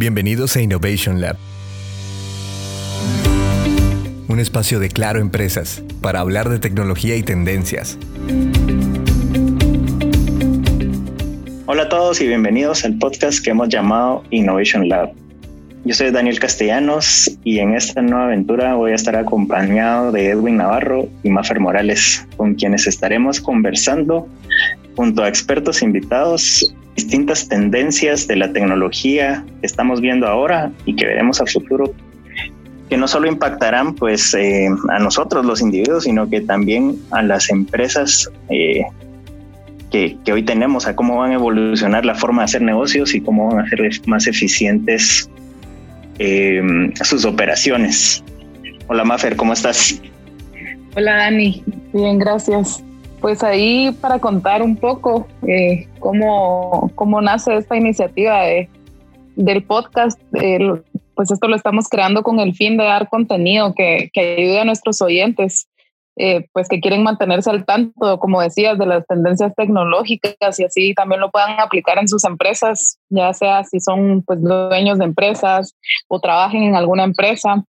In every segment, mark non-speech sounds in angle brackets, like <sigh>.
Bienvenidos a Innovation Lab. Un espacio de Claro Empresas para hablar de tecnología y tendencias. Hola a todos y bienvenidos al podcast que hemos llamado Innovation Lab. Yo soy Daniel Castellanos y en esta nueva aventura voy a estar acompañado de Edwin Navarro y Mafer Morales, con quienes estaremos conversando junto a expertos invitados distintas tendencias de la tecnología que estamos viendo ahora y que veremos a futuro que no solo impactarán pues eh, a nosotros los individuos sino que también a las empresas eh, que, que, hoy tenemos a cómo van a evolucionar la forma de hacer negocios y cómo van a ser más eficientes eh, sus operaciones. Hola Mafer, ¿cómo estás? Hola Dani, bien, gracias. Pues ahí para contar un poco eh, cómo, cómo nace esta iniciativa de, del podcast. pues esto lo estamos creando con el fin de dar contenido que, que ayude a nuestros oyentes eh, pues que quieren mantenerse al tanto, como decías, de las tendencias tecnológicas y así también lo puedan aplicar en sus empresas, ya sea si son pues dueños de empresas o trabajen en alguna empresa,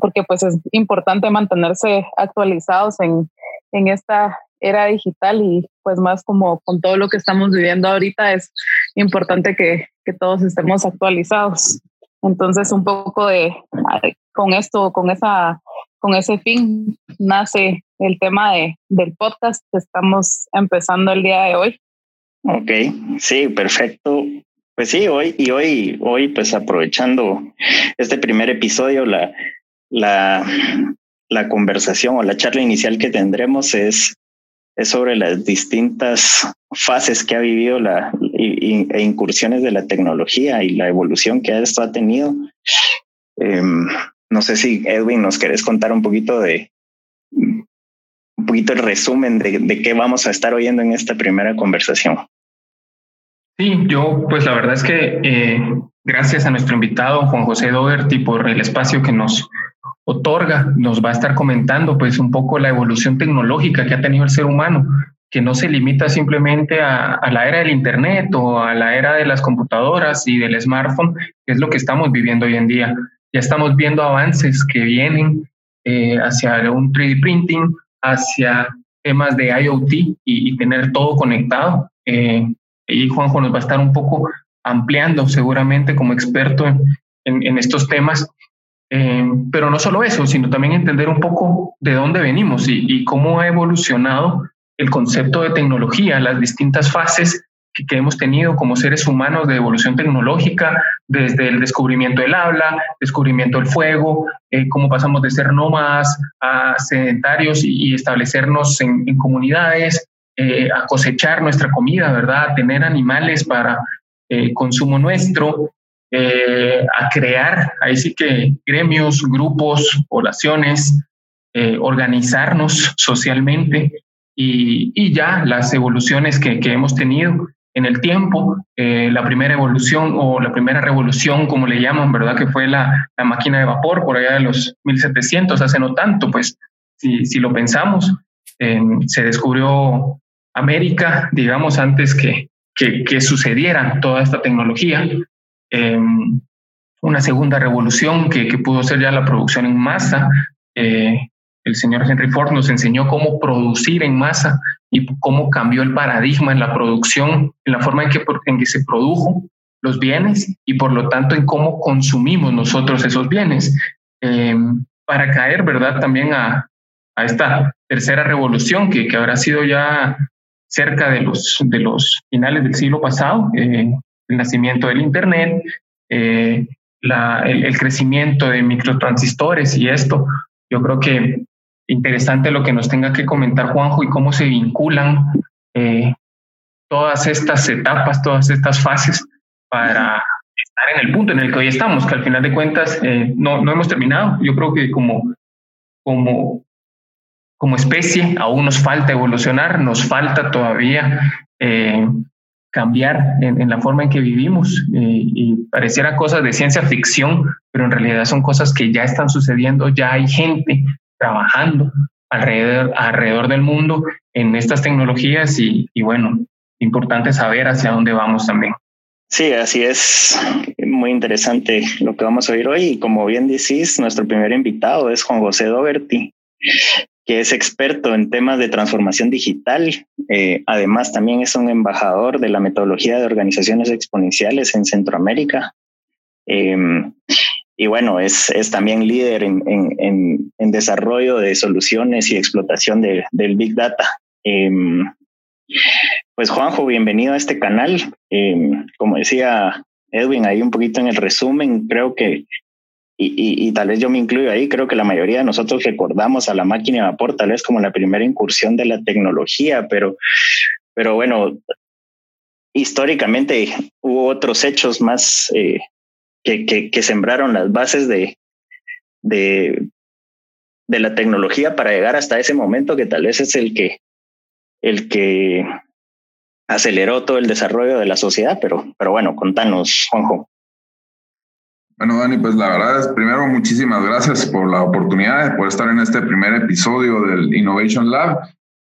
porque pues es importante mantenerse actualizados en, en esta era digital y pues más como con todo lo que estamos viviendo ahorita es importante que, que todos estemos actualizados. Entonces un poco de con esto, con esa con ese fin nace el tema de, del podcast que estamos empezando el día de hoy. Ok, sí, perfecto. Pues sí, hoy y hoy, hoy pues aprovechando este primer episodio, la, la, la conversación o la charla inicial que tendremos es, es sobre las distintas fases que ha vivido la, e incursiones de la tecnología y la evolución que esto ha tenido. Eh, no sé si Edwin nos querés contar un poquito de un poquito el resumen de, de qué vamos a estar oyendo en esta primera conversación. Sí, yo pues la verdad es que eh, gracias a nuestro invitado Juan José Doherty por el espacio que nos otorga, nos va a estar comentando pues un poco la evolución tecnológica que ha tenido el ser humano, que no se limita simplemente a, a la era del Internet o a la era de las computadoras y del smartphone, que es lo que estamos viviendo hoy en día, ya estamos viendo avances que vienen eh, hacia un 3D printing, hacia temas de IoT y, tener todo conectado. Eh, y Juanjo nos va a estar un poco ampliando seguramente como experto en, en, estos temas. Eh, pero no solo eso, sino también entender un poco de dónde venimos y, cómo ha evolucionado el concepto de tecnología, las distintas fases que, hemos tenido como seres humanos de evolución tecnológica, desde el descubrimiento del habla, descubrimiento del fuego, eh, cómo pasamos de ser nómadas a sedentarios y, establecernos en, comunidades, eh, a cosechar nuestra comida, ¿verdad? A tener animales para eh, consumo nuestro, a crear, ahí sí que gremios, grupos, poblaciones, organizarnos socialmente y, y, ya las evoluciones que, que hemos tenido en el tiempo. Eh, la primera evolución o la primera revolución, como le llaman, ¿verdad? Que fue la, la, máquina de vapor por allá de los 1700, hace no tanto, pues si, si lo pensamos, se descubrió América, digamos, antes que, que, que sucediera toda esta tecnología. Em, una segunda revolución que, pudo ser ya la producción en masa. Eh, el señor Henry Ford nos enseñó cómo producir en masa y cómo cambió el paradigma en la producción, en la forma en que, en que se produjo los bienes y por lo tanto en cómo consumimos nosotros esos bienes. Eh, para caer, ¿verdad? También a, a esta tercera revolución que, que, habrá sido ya cerca de los, de los finales del siglo pasado, eh, el nacimiento del Internet, eh, el, crecimiento de microtransistores y esto. Yo creo que interesante lo que nos tenga que comentar Juanjo y cómo se vinculan eh, todas estas etapas, todas estas fases para estar en el punto en el que hoy estamos, que al final de cuentas eh, no, no hemos terminado. Yo creo que como, como, como especie aún nos falta evolucionar, nos falta todavía eh, cambiar en, la forma en que vivimos y pareciera cosas de ciencia ficción, pero en realidad son cosas que ya están sucediendo, ya hay gente trabajando alrededor, alrededor del mundo en estas tecnologías y, y bueno, importante saber hacia dónde vamos también. Sí, así es. Muy interesante lo que vamos a oír hoy. Y como bien decís, nuestro primer invitado es Juan José Doberti, que es experto en temas de transformación digital. Eh, además, también es un embajador de la metodología de organizaciones exponenciales en Centroamérica. Em, y bueno, es, es también líder en, en, en, desarrollo de soluciones y explotación de, del Big Data. Em, pues Juanjo, bienvenido a este canal. Em, como decía Edwin, ahí un poquito en el resumen, creo que, y, y, tal vez yo me incluyo ahí, creo que la mayoría de nosotros recordamos a la máquina de vapor tal vez como la primera incursión de la tecnología, pero, pero bueno, históricamente hubo otros hechos más eh, que, que, que, sembraron las bases de, de, de la tecnología para llegar hasta ese momento que tal vez es el que el que aceleró todo el desarrollo de la sociedad, pero, pero bueno, contanos, Juanjo. Bueno, Dani, pues la verdad es, primero, muchísimas gracias por la oportunidad, por estar en este primer episodio del Innovation Lab.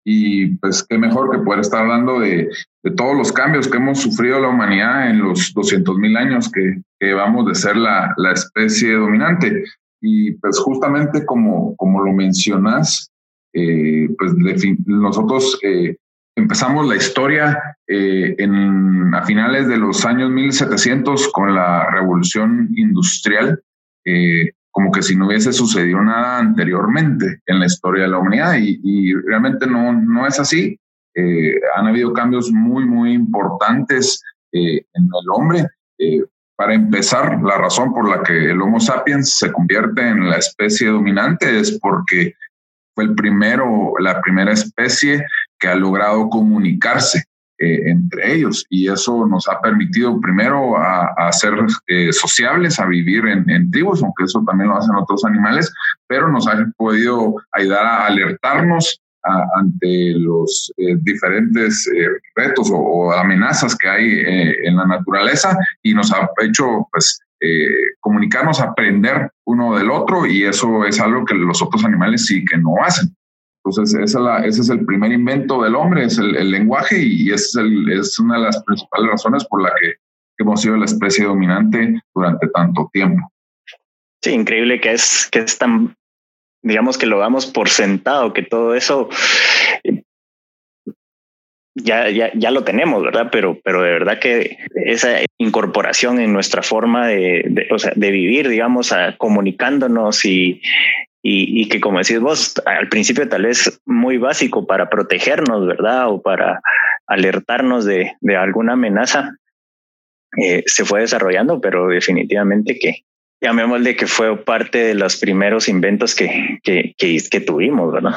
Y pues qué mejor que poder estar hablando de, de todos los cambios que hemos sufrido la humanidad en los 200 mil años que, que vamos de ser la, la especie dominante. Y pues justamente como, como lo mencionas, eh, pues nosotros eh, empezamos la historia eh, en, a finales de los años 1700 con la revolución industrial, como que si no hubiese sucedido nada anteriormente en la historia de la humanidad y, y realmente no, no es así. han habido cambios muy, muy importantes en el hombre. para empezar, la razón por la que el Homo sapiens se convierte en la especie dominante es porque fue el primero, la primera especie que ha logrado comunicarse eh, entre ellos y eso nos ha permitido primero a, ser eh, sociables, a vivir en, tribus, aunque eso también lo hacen otros animales, pero nos ha podido ayudar a alertarnos ante los eh, diferentes retos o, o, amenazas que hay en la naturaleza y nos ha hecho pues comunicarnos, aprender uno del otro y eso es algo que los otros animales sí que no hacen. Entonces, ese es el primer invento del hombre, es el, lenguaje y es, una de las principales razones por la que hemos sido la especie dominante durante tanto tiempo. Sí, increíble que es, que es tan, digamos que lo damos por sentado, que todo eso ya, ya, ya lo tenemos, ¿verdad? Pero, pero de verdad que esa incorporación en nuestra forma de, de vivir, digamos, a, comunicándonos y, y, y, que como decís vos, al principio tal vez muy básico para protegernos, ¿verdad? O para alertarnos de, de alguna amenaza, eh, se fue desarrollando, pero definitivamente que llamémosle que fue parte de los primeros inventos que, que, que, que tuvimos, ¿verdad?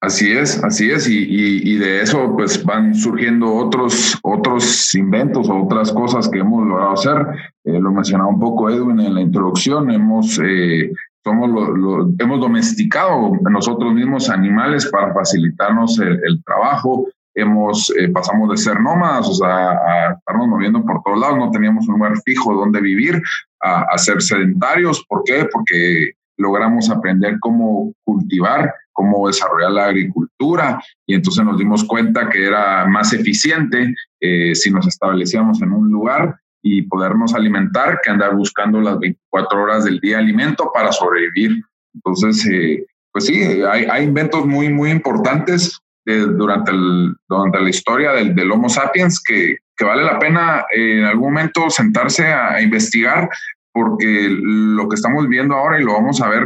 Así es, así es, y, y, de eso pues van surgiendo otros, otros inventos otras cosas que hemos logrado hacer. Eh, lo mencionaba un poco Edwin en la introducción, hemos, eh, somos lo, hemos domesticado nosotros mismos animales para facilitarnos el, trabajo, hemos, eh, pasamos de ser nómadas, o sea, a estarnos moviendo por todos lados, no teníamos un lugar fijo donde vivir, a, a ser sedentarios, ¿por qué? Porque logramos aprender cómo cultivar cómo desarrollar la agricultura. Y entonces nos dimos cuenta que era más eficiente eh, si nos establecíamos en un lugar y podernos alimentar que andar buscando las 24 horas del día alimento para sobrevivir. Entonces, eh, pues sí, hay, hay, inventos muy, muy importantes eh, durante, el, durante la historia del, del Homo sapiens que, que, vale la pena en algún momento sentarse a, a investigar porque lo que estamos viendo ahora y lo vamos a ver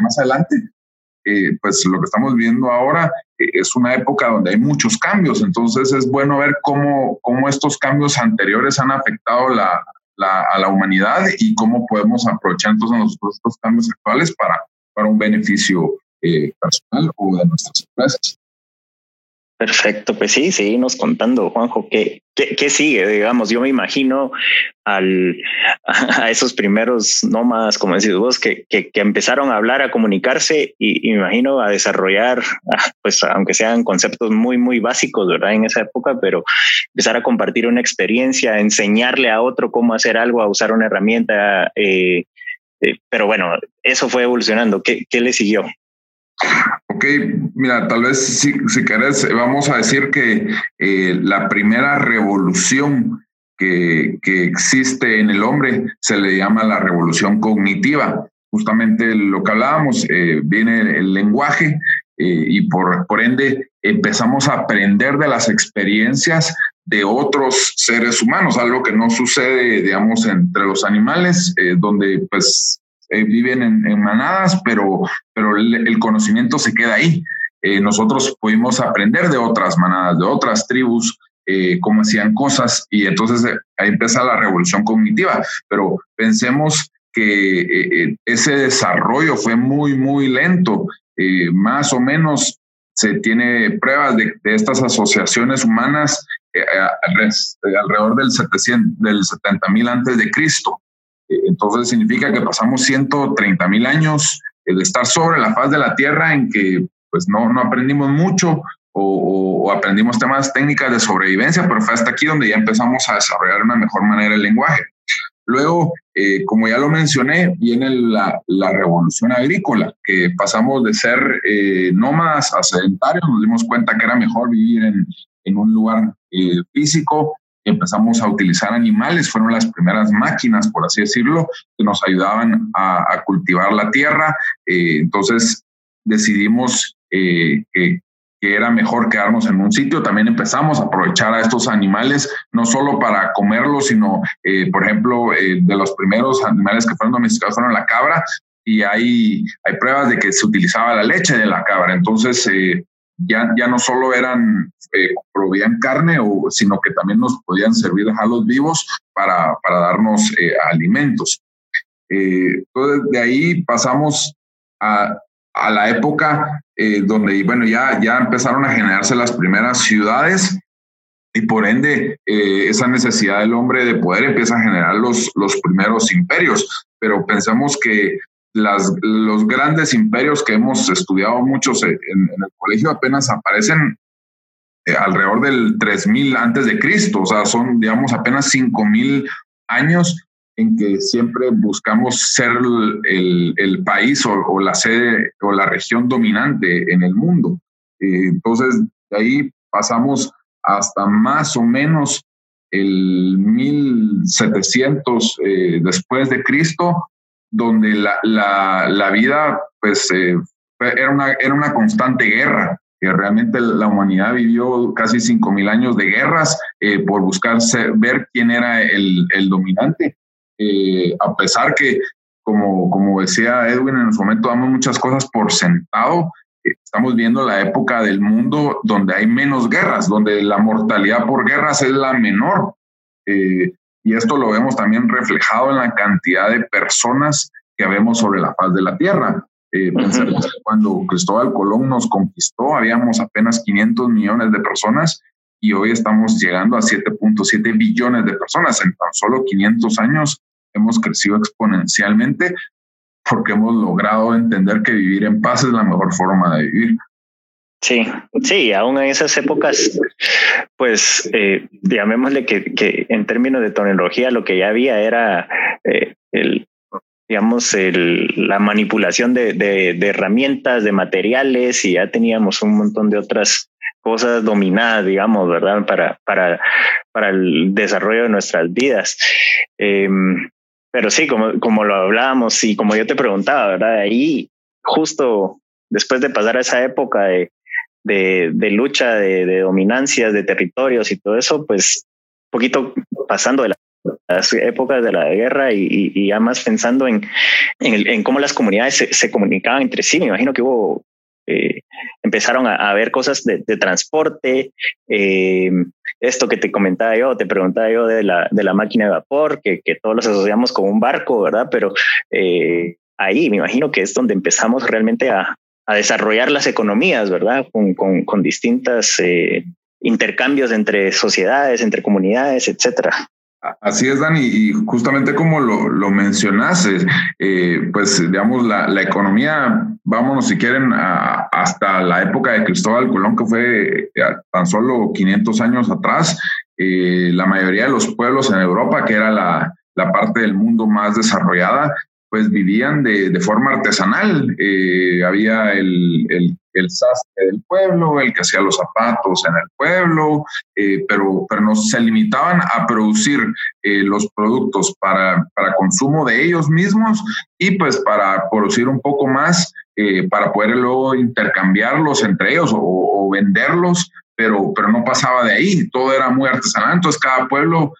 más adelante eh, pues lo que estamos viendo ahora eh, es una época donde hay muchos cambios, entonces es bueno ver cómo, cómo estos cambios anteriores han afectado la, la, a la humanidad y cómo podemos aprovechar entonces nosotros estos cambios actuales para, para un beneficio eh, personal o de nuestras empresas. Perfecto, pues sí, seguimos contando, Juanjo, ¿qué, qué, qué sigue? Digamos, yo me imagino al, <laughs> a esos primeros nómadas, como decís vos, que, que, que empezaron a hablar, a comunicarse y, me imagino a desarrollar, <laughs> pues aunque sean conceptos muy, muy básicos, ¿verdad? En esa época, pero empezar a compartir una experiencia, enseñarle a otro cómo hacer algo, a usar una herramienta. Eh, eh, pero bueno, eso fue evolucionando. ¿Qué, qué le siguió? Ok, mira, tal vez si, si querés, vamos a decir que eh, la primera revolución que, que existe en el hombre se le llama la revolución cognitiva. Justamente lo que hablábamos, eh, viene el lenguaje eh, y por, por ende empezamos a aprender de las experiencias de otros seres humanos, algo que no sucede, digamos, entre los animales, donde pues viven en, manadas, pero, pero el, conocimiento se queda ahí. nosotros pudimos aprender de otras manadas, de otras tribus, eh, cómo hacían cosas y entonces eh, ahí empieza la revolución cognitiva. Pero pensemos que eh, ese desarrollo fue muy, muy lento. más o menos se tiene pruebas de, estas asociaciones humanas alrededor del, 700, del 70 mil antes de Cristo. Entonces significa que pasamos 130 mil años de estar sobre la faz de la tierra en que pues no, no aprendimos mucho, o, aprendimos temas técnicas de sobrevivencia, pero fue hasta aquí donde ya empezamos a desarrollar de una mejor manera el lenguaje. Luego, eh, como ya lo mencioné, viene la, la, revolución agrícola, que pasamos de ser eh, nómadas a sedentarios, nos dimos cuenta que era mejor vivir en, en un lugar eh, físico, empezamos a utilizar animales, fueron las primeras máquinas, por así decirlo, que nos ayudaban a, cultivar la tierra. entonces decidimos que que era mejor quedarnos en un sitio. También empezamos a aprovechar a estos animales, no solo para comerlos, sino, eh, por ejemplo, eh, de los primeros animales que fueron domesticados fueron la cabra, y hay, hay pruebas de que se utilizaba la leche de la cabra. Entonces, eh, ya, ya no solo eran, proveían carne, o, sino que también nos podían servir a los vivos para, para darnos alimentos. entonces, de ahí pasamos a, a la época eh, donde, bueno, ya, ya empezaron a generarse las primeras ciudades y por ende eh, esa necesidad del hombre de poder empieza a generar los, los primeros imperios. Pero pensemos que las, los grandes imperios que hemos estudiado muchos en, el colegio apenas aparecen eh, alrededor del 3000 antes de Cristo, o sea, son digamos apenas 5000 años en que siempre buscamos ser el, país o, la sede o la región dominante en el mundo. Eh, entonces, de ahí pasamos hasta más o menos el 1700 eh, después de Cristo, donde la, vida pues, eh, era, una, era una constante guerra que realmente la humanidad vivió casi 5.000 años de guerras por buscar ver quién era el, el dominante. Eh, a pesar que, como, como decía Edwin, en su momento damos muchas cosas por sentado, eh, estamos viendo la época del mundo donde hay menos guerras, donde la mortalidad por guerras es la menor. Eh, y esto lo vemos también reflejado en la cantidad de personas que vemos sobre la faz de la Tierra. cuando Cristóbal Colón nos conquistó, habíamos apenas 500 millones de personas y hoy estamos llegando a 7.7 billones de personas. En tan solo 500 años hemos crecido exponencialmente porque hemos logrado entender que vivir en paz es la mejor forma de vivir. Sí, sí, aún en esas épocas, pues eh, llamémosle que, que, en términos de tecnología lo que ya había era eh, el, digamos, la manipulación de, de, herramientas, de materiales y ya teníamos un montón de otras cosas dominadas, digamos, ¿verdad? Para, para, para el desarrollo de nuestras vidas. Eh, pero sí, como, como lo hablábamos y como yo te preguntaba, ¿verdad? Ahí, justo después de pasar a esa época de, de, de lucha, de, de, dominancias, de territorios y todo eso, pues poquito pasando de las épocas de la guerra y, y, ya más pensando en, en, cómo las comunidades se, comunicaban entre sí. Me imagino que hubo eh, empezaron a, ver cosas de, transporte, eh, esto que te comentaba yo, te preguntaba yo de la, de la máquina de vapor, que, que todos los asociamos con un barco, ¿verdad? Pero eh, ahí me imagino que es donde empezamos realmente a, a desarrollar las economías, ¿verdad? Con, con, con distintas intercambios entre sociedades, entre comunidades, etcétera. Así es, Dani, y justamente como lo, lo mencionaste, eh, pues digamos, la, la, economía, vámonos si quieren, hasta la época de Cristóbal Colón, que fue eh, tan solo 500 años atrás, eh, la mayoría de los pueblos en Europa, que era la, la parte del mundo más desarrollada, pues vivían de, de forma artesanal. Eh, había el, el, el, sastre del pueblo, el que hacía los zapatos en el pueblo, eh, pero, pero no se limitaban a producir eh, los productos para, para consumo de ellos mismos y pues para producir un poco más para poder luego intercambiarlos entre ellos o, venderlos pero, pero no pasaba de ahí, todo era muy artesanal, entonces cada pueblo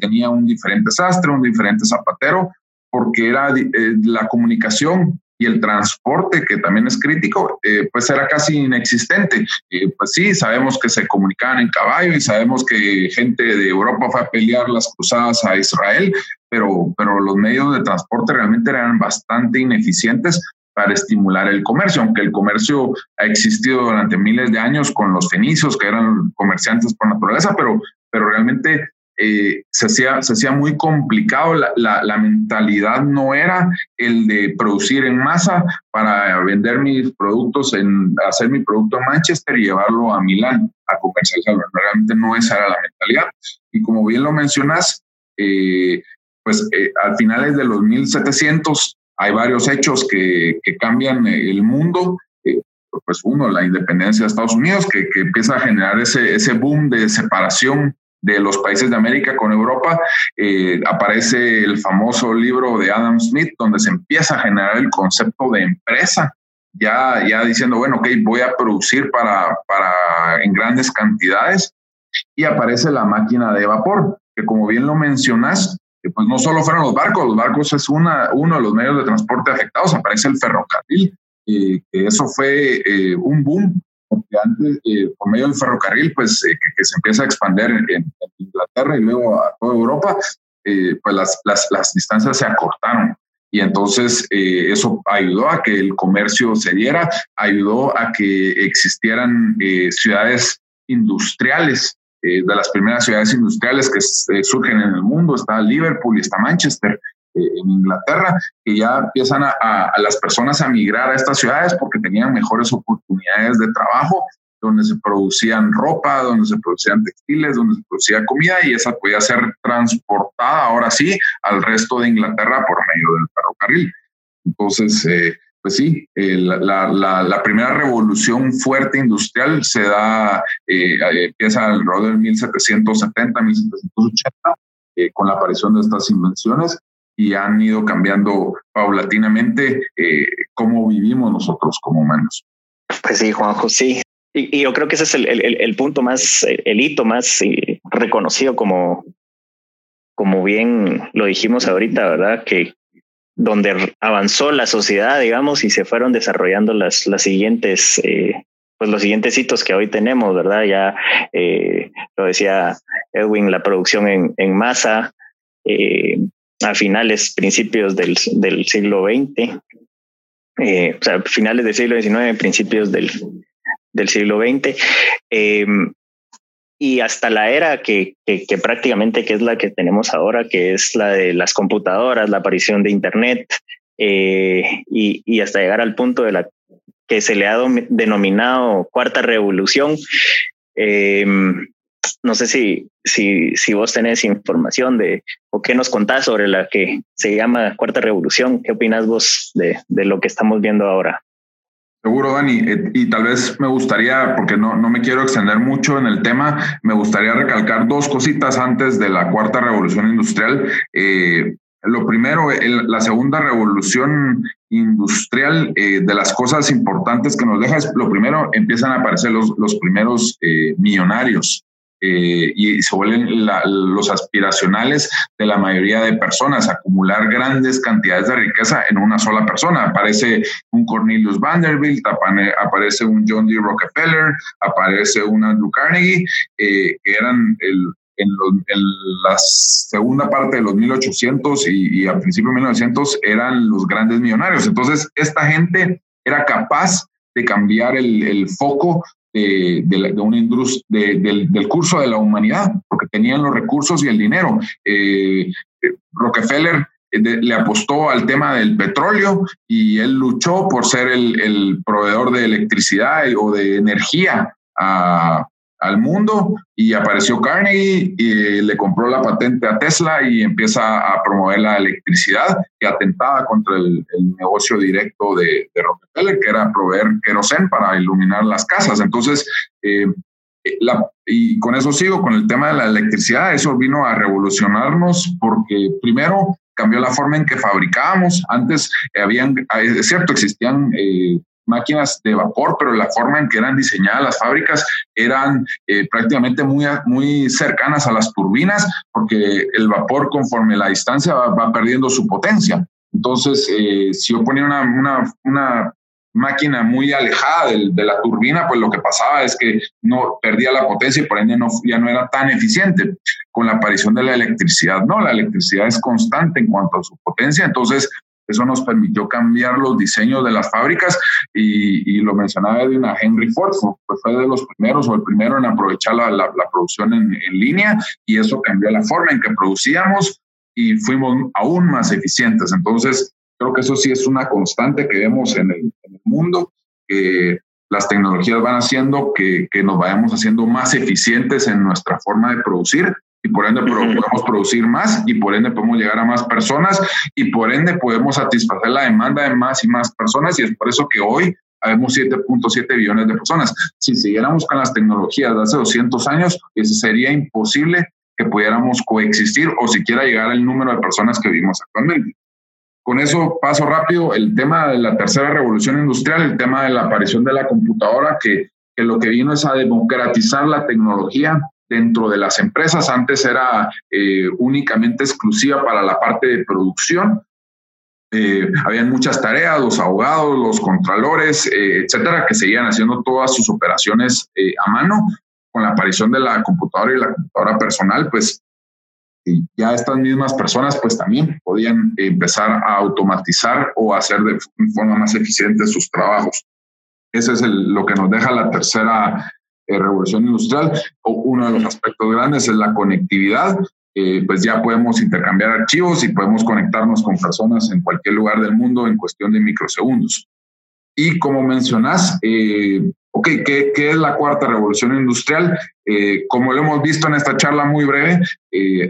tenía un diferente sastre, un diferente zapatero, porque era eh, la comunicación y el transporte, que también es crítico, eh, pues era casi inexistente. Eh, pues sí, sabemos que se comunicaban en caballo y sabemos que gente de Europa fue a pelear las cruzadas a Israel, pero, pero los medios de transporte realmente eran bastante ineficientes para estimular el comercio, aunque el comercio ha existido durante miles de años con los fenicios, que eran comerciantes por naturaleza, pero, pero realmente eh, se, hacía, se muy complicado. La, la, mentalidad no era el de producir en masa para vender mis productos, en hacer mi producto en Manchester y llevarlo a Milán a comercializarlo. Realmente no esa era la mentalidad. Y como bien lo mencionas, eh, pues eh, al finales de los 1700 hay varios hechos que, que cambian el mundo pues uno, la independencia de Estados Unidos, que, que, empieza a generar ese, ese boom de separación de los países de América con Europa, eh, aparece el famoso libro de Adam Smith, donde se empieza a generar el concepto de empresa, ya, ya diciendo, bueno, ok, voy a producir para, para en grandes cantidades, y aparece la máquina de vapor, que como bien lo mencionas, pues no solo fueron los barcos, los barcos es una, uno de los medios de transporte afectados, aparece el ferrocarril, eh, eso fue eh, un boom porque antes, eh, por medio del ferrocarril, pues eh, que, se empieza a expandir en, Inglaterra y luego a toda Europa, eh, pues las, las, las, distancias se acortaron. Y entonces eso ayudó a que el comercio se diera, ayudó a que existieran ciudades industriales, de las primeras ciudades industriales que surgen en el mundo, está Liverpool y está Manchester, en Inglaterra, que ya empiezan a, las personas a migrar a estas ciudades porque tenían mejores oportunidades de trabajo, donde se producían ropa, donde se producían textiles, donde se producía comida y esa podía ser transportada ahora sí al resto de Inglaterra por medio del ferrocarril. Entonces, eh, pues sí, eh, la, la, primera revolución fuerte industrial se da, eh, empieza alrededor del 1770, 1780, con la aparición de estas invenciones y han ido cambiando paulatinamente eh, cómo vivimos nosotros como humanos. Pues sí, Juanjo, sí. Y, yo creo que ese es el, el, punto más, el hito más eh, reconocido como, como bien lo dijimos ahorita, ¿verdad? Que donde avanzó la sociedad, digamos, y se fueron desarrollando las, las siguientes, eh, pues los siguientes hitos que hoy tenemos, ¿verdad? Ya lo decía Edwin, la producción en, en masa, a finales, principios del, del siglo XX, eh, o sea, finales del siglo XIX, principios del, del siglo XX, em, y hasta la era que, que, que, prácticamente que es la que tenemos ahora, que es la de las computadoras, la aparición de Internet, eh, y, y, hasta llegar al punto de la que se le ha denominado cuarta revolución. Eh, no sé si, si, vos tenés información de o qué nos contás sobre la que se llama Cuarta Revolución. ¿Qué opinas vos de, de lo que estamos viendo ahora? Seguro, Dani. Eh, y tal vez me gustaría, porque no, no me quiero extender mucho en el tema, me gustaría recalcar dos cositas antes de la cuarta revolución industrial. Eh, lo primero, la segunda revolución industrial, eh, de las cosas importantes que nos deja es, lo primero, empiezan a aparecer los, los primeros millonarios. Eh, y se vuelven los aspiracionales de la mayoría de personas, acumular grandes cantidades de riqueza en una sola persona. Aparece un Cornelius Vanderbilt, aparece un John D. Rockefeller, aparece un Andrew Carnegie, eh, que eran el, en, la segunda parte de los 1800 y, y a principios de 1900 eran los grandes millonarios. Entonces, esta gente era capaz de cambiar el, el foco de, de, una industria, del, del, curso de la humanidad, porque tenían los recursos y el dinero. Eh, Rockefeller eh, le apostó al tema del petróleo y él luchó por ser el, el proveedor de electricidad o de energía a, al mundo y apareció Carnegie y le compró la patente a Tesla y empieza a promover la electricidad que atentaba contra el, negocio directo de, de, Rockefeller, que era proveer querosén para iluminar las casas. Entonces, eh, la, y con eso sigo, con el tema de la electricidad, eso vino a revolucionarnos porque primero cambió la forma en que fabricábamos. Antes habían, es cierto, existían eh, máquinas de vapor, pero la forma en que eran diseñadas las fábricas eran eh, prácticamente muy, muy cercanas a las turbinas, porque el vapor conforme la distancia va, perdiendo su potencia. Entonces, eh, si yo ponía una, una, una máquina muy alejada de, la turbina, pues lo que pasaba es que no perdía la potencia y por ende no, ya no era tan eficiente. Con la aparición de la electricidad, no, la electricidad es constante en cuanto a su potencia, entonces eso nos permitió cambiar los diseños de las fábricas y, lo mencionaba de una Henry Ford, pues fue de los primeros o el primero en aprovechar la, la, producción en, en, línea y eso cambió la forma en que producíamos y fuimos aún más eficientes. Entonces, creo que eso sí es una constante que vemos en el, en el mundo, que las tecnologías van haciendo que, que nos vayamos haciendo más eficientes en nuestra forma de producir y por ende podemos producir más y por ende podemos llegar a más personas y por ende podemos satisfacer la demanda de más y más personas y es por eso que hoy habemos 7.7 billones de personas. Si siguiéramos con las tecnologías de hace 200 años, eso sería imposible que pudiéramos coexistir o siquiera llegar al número de personas que vivimos actualmente. Con eso paso rápido el tema de la tercera revolución industrial, el tema de la aparición de la computadora, que, que lo que vino es a democratizar la tecnología, dentro de las empresas. Antes era eh, únicamente exclusiva para la parte de producción. Eh, habían muchas tareas, los abogados, los contralores, eh, etcétera, que seguían haciendo todas sus operaciones a mano. Con la aparición de la computadora y la computadora personal, pues ya estas mismas personas pues también podían empezar a automatizar o hacer de forma más eficiente sus trabajos. Ese es lo que nos deja la tercera eh, revolución industrial, uno de los aspectos grandes es la conectividad. Eh, pues ya podemos intercambiar archivos y podemos conectarnos con personas en cualquier lugar del mundo en cuestión de microsegundos. Y como mencionas, eh, ok, ¿qué, ¿qué, es la cuarta revolución industrial? como lo hemos visto en esta charla muy breve,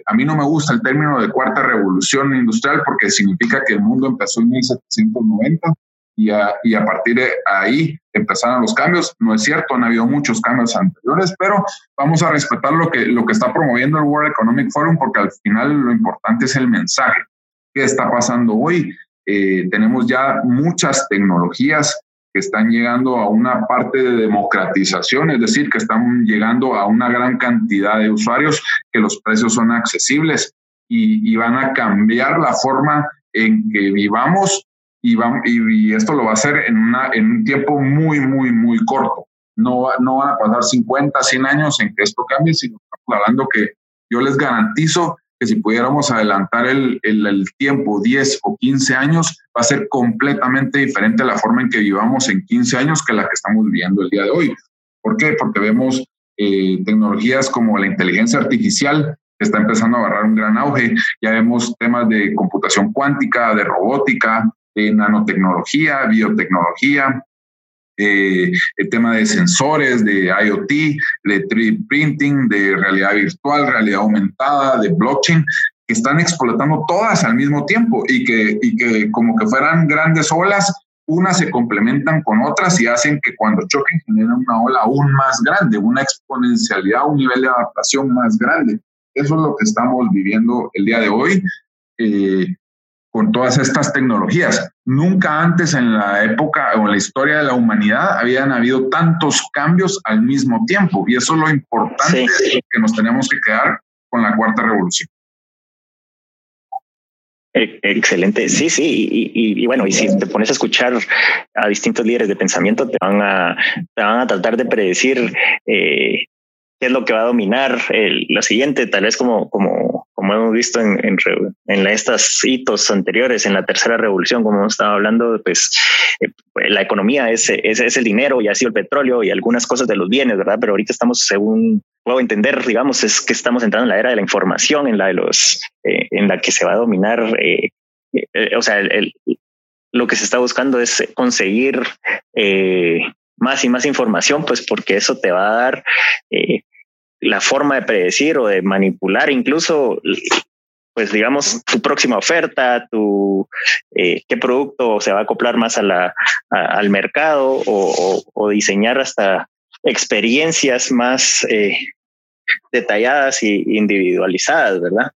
a mí no me gusta el término de cuarta revolución industrial porque significa que el mundo empezó en 1790 y a, y a partir de ahí empezaron los cambios. No es cierto, han habido muchos cambios anteriores, pero vamos a respetar lo que, lo que está promoviendo el World Economic Forum porque al final lo importante es el mensaje. ¿Qué está pasando hoy? Eh, tenemos ya muchas tecnologías que están llegando a una parte de democratización, es decir, que están llegando a una gran cantidad de usuarios, que los precios son accesibles y, y van a cambiar la forma en que vivamos y, y, esto lo va a hacer en, una, un tiempo muy, muy, muy corto. No, no van a pasar 50, 100 años en que esto cambie, sino hablando que yo les garantizo que si pudiéramos adelantar el, el, el, tiempo 10 o 15 años, va a ser completamente diferente la forma en que vivamos en 15 años que la que estamos viviendo el día de hoy. ¿Por qué? Porque vemos eh, tecnologías como la inteligencia artificial que está empezando a agarrar un gran auge. Ya vemos temas de computación cuántica, de robótica, de nanotecnología, biotecnología, eh, el tema de sensores, de IoT, de 3D printing, de realidad virtual, realidad aumentada, de blockchain, que están explotando todas al mismo tiempo y que, y que como que fueran grandes olas, unas se complementan con otras y hacen que cuando choquen generen una ola aún más grande, una exponencialidad, un nivel de adaptación más grande. Eso es lo que estamos viviendo el día de hoy. Eh, con todas estas tecnologías. Nunca antes en la época o en la historia de la humanidad habían habido tantos cambios al mismo tiempo y eso es lo importante que nos tenemos que quedar con la cuarta revolución. E, excelente, sí, sí, y, bueno, y si te pones a escuchar a distintos líderes de pensamiento, te van a, te van a tratar de predecir eh, qué es lo que va a dominar el, la siguiente, tal vez como, como, como hemos visto en, en, en estos hitos anteriores, en la tercera revolución, como hemos estado hablando, pues eh, la economía es, es, es, el dinero y ha sido el petróleo y algunas cosas de los bienes, ¿verdad? Pero ahorita estamos, según puedo entender, digamos, es que estamos entrando en la era de la información, en la de los, eh, en la que se va a dominar, eh, o sea, el, lo que se está buscando es conseguir más y más información, pues porque eso te va a dar eh, la forma de predecir o de manipular incluso pues digamos, tu próxima oferta, tu eh, qué producto se va a acoplar más a al mercado o, diseñar hasta experiencias más eh, detalladas e individualizadas, ¿verdad?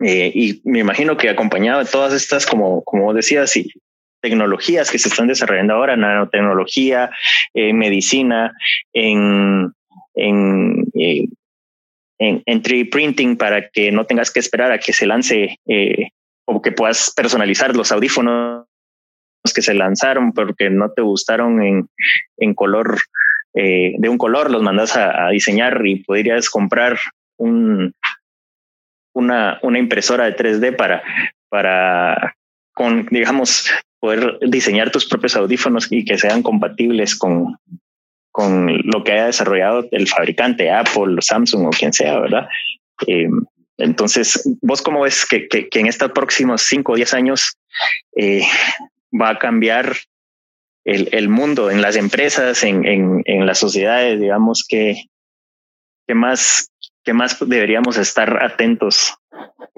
Eh, y me imagino que acompañado de todas estas, como, como decías, y tecnologías que se están desarrollando ahora, nanotecnología, medicina, en, en en, 3D printing para que no tengas que esperar a que se lance eh, o que puedas personalizar los audífonos que se lanzaron porque no te gustaron en, en color eh, de un color, los mandas a, diseñar y podrías comprar un, una, una impresora de 3D para, para con, digamos, poder diseñar tus propios audífonos y que sean compatibles con, con lo que haya desarrollado el fabricante, Apple, Samsung o quien sea, ¿verdad? Eh, entonces, ¿vos cómo ves que, que, en estos próximos 5 o 10 años eh, va a cambiar el, el, mundo en las empresas, en, en, en las sociedades, digamos, que, que más, que más deberíamos estar atentos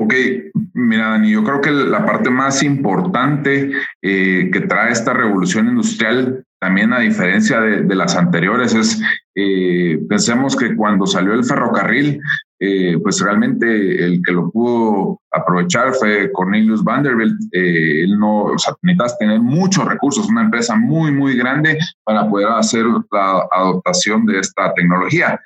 Ok, mira, Dani, yo creo que la parte más importante eh, que trae esta revolución industrial, también a diferencia de, las anteriores, es, eh, pensemos que cuando salió el ferrocarril, eh, pues realmente el que lo pudo aprovechar fue Cornelius Vanderbilt. él no, o sea, necesitas tener muchos recursos, una empresa muy, muy grande para poder hacer la adoptación de esta tecnología.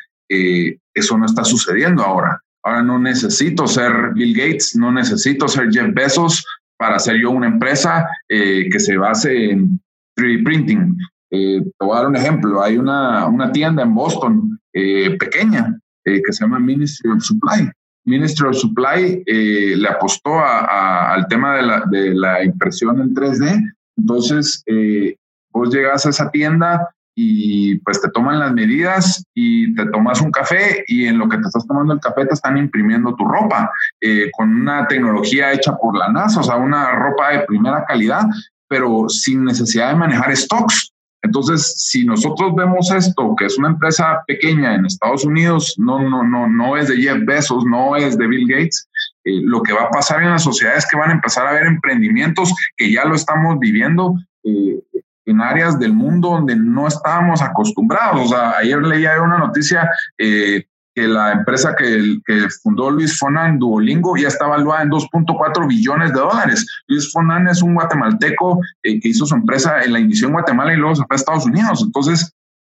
Eso no está sucediendo ahora. Ahora no necesito ser Bill Gates, no necesito ser Jeff Bezos para hacer yo una empresa eh, que se base en 3D printing. Eh, te voy a dar un ejemplo. Hay una, una tienda en Boston eh, pequeña que se llama Ministry of Supply. Ministry of Supply le apostó al tema de la, de la, impresión en 3D. Entonces, vos llegas a esa tienda, y pues te toman las medidas y te tomas un café y en lo que te estás tomando el café te están imprimiendo tu ropa eh, con una tecnología hecha por la NASA, o sea, una ropa de primera calidad, pero sin necesidad de manejar stocks. Entonces, si nosotros vemos esto, que es una empresa pequeña en Estados Unidos, no, no, no, no es de Jeff Bezos, no es de Bill Gates, eh, lo que va a pasar en la sociedad es que van a empezar a haber emprendimientos que ya lo estamos viviendo, eh, en áreas del mundo donde no estábamos acostumbrados. O sea, ayer leía una noticia eh, que la empresa que, fundó Luis Fonan, Duolingo, ya está evaluada en 2.4 billones de dólares. Luis Fonan es un guatemalteco eh, que hizo su empresa, en la inició en Guatemala y luego se fue a Estados Unidos. Entonces,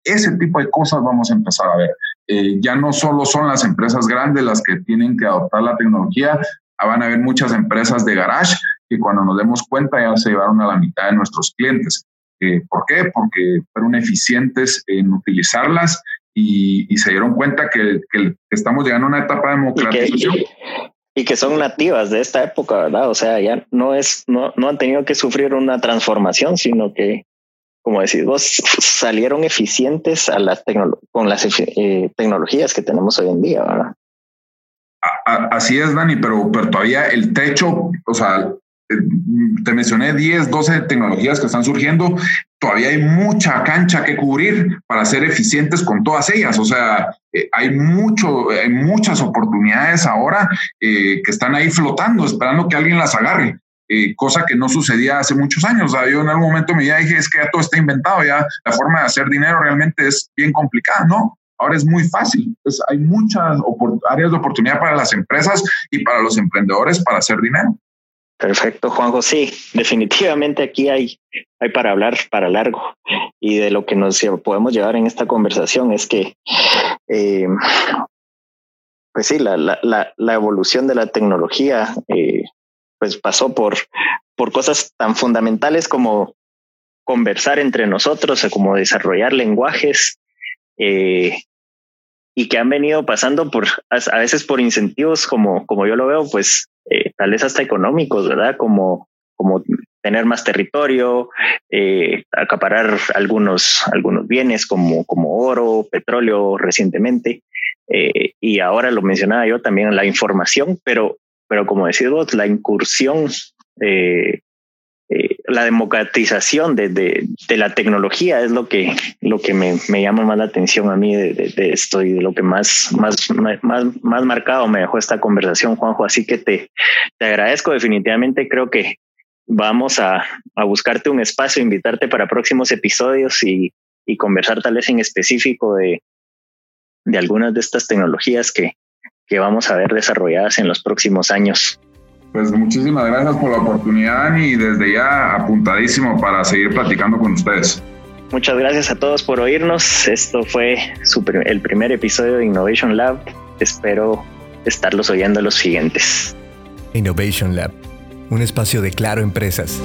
ese tipo de cosas vamos a empezar a ver. Eh, ya no solo son las empresas grandes las que tienen que adoptar la tecnología, van a haber muchas empresas de garage que cuando nos demos cuenta ya se llevaron a la mitad de nuestros clientes. ¿Por qué? Porque fueron eficientes en utilizarlas y, se dieron cuenta que, estamos llegando a una etapa de democratización. Y que, son nativas de esta época, ¿verdad? O sea, ya no es, no, no han tenido que sufrir una transformación, sino que, como decís vos, salieron eficientes a las con las eh, tecnologías que tenemos hoy en día, ¿verdad? Así es, Dani, pero, pero todavía el techo, o sea, te mencioné 10, 12 tecnologías que están surgiendo, todavía hay mucha cancha que cubrir para ser eficientes con todas ellas. O sea, eh, hay mucho, hay muchas oportunidades ahora eh, que están ahí flotando, esperando que alguien las agarre. Eh, cosa que no sucedía hace muchos años. O sea, yo en algún momento me dije, es que ya todo está inventado, ya la forma de hacer dinero realmente es bien complicada, ¿no? Ahora es muy fácil. hay muchas áreas de oportunidad para las empresas y para los emprendedores para hacer dinero. Perfecto, Juanjo. Sí, definitivamente aquí hay, hay para hablar para largo. Y de lo que nos podemos llevar en esta conversación es que, eh, pues sí, la, la, la, evolución de la tecnología eh, pues pasó por, por cosas tan fundamentales como conversar entre nosotros, como desarrollar lenguajes, eh, y que han venido pasando por a veces por incentivos como como yo lo veo pues eh, tal vez hasta económicos, ¿verdad? Como, como tener más territorio, eh, acaparar algunos, algunos bienes como, como oro, petróleo recientemente. Eh, y ahora lo mencionaba yo también la información, pero, pero como decís vos, la incursión la democratización de, de, la tecnología es lo que, lo que me, me llama más la atención a mí de, de, esto y de lo que más, más, más, más marcado me dejó esta conversación, Juanjo. Así que te, te agradezco definitivamente. Creo que vamos a, a buscarte un espacio, invitarte para próximos episodios y, y conversar tal vez en específico de, de algunas de estas tecnologías que, que vamos a ver desarrolladas en los próximos años. Pues muchísimas gracias por la oportunidad y desde ya apuntadísimo para seguir platicando con ustedes. Muchas gracias a todos por oírnos. Esto fue el primer episodio de Innovation Lab. Espero estarlos oyendo los siguientes. Innovation Lab, un espacio de Claro Empresas.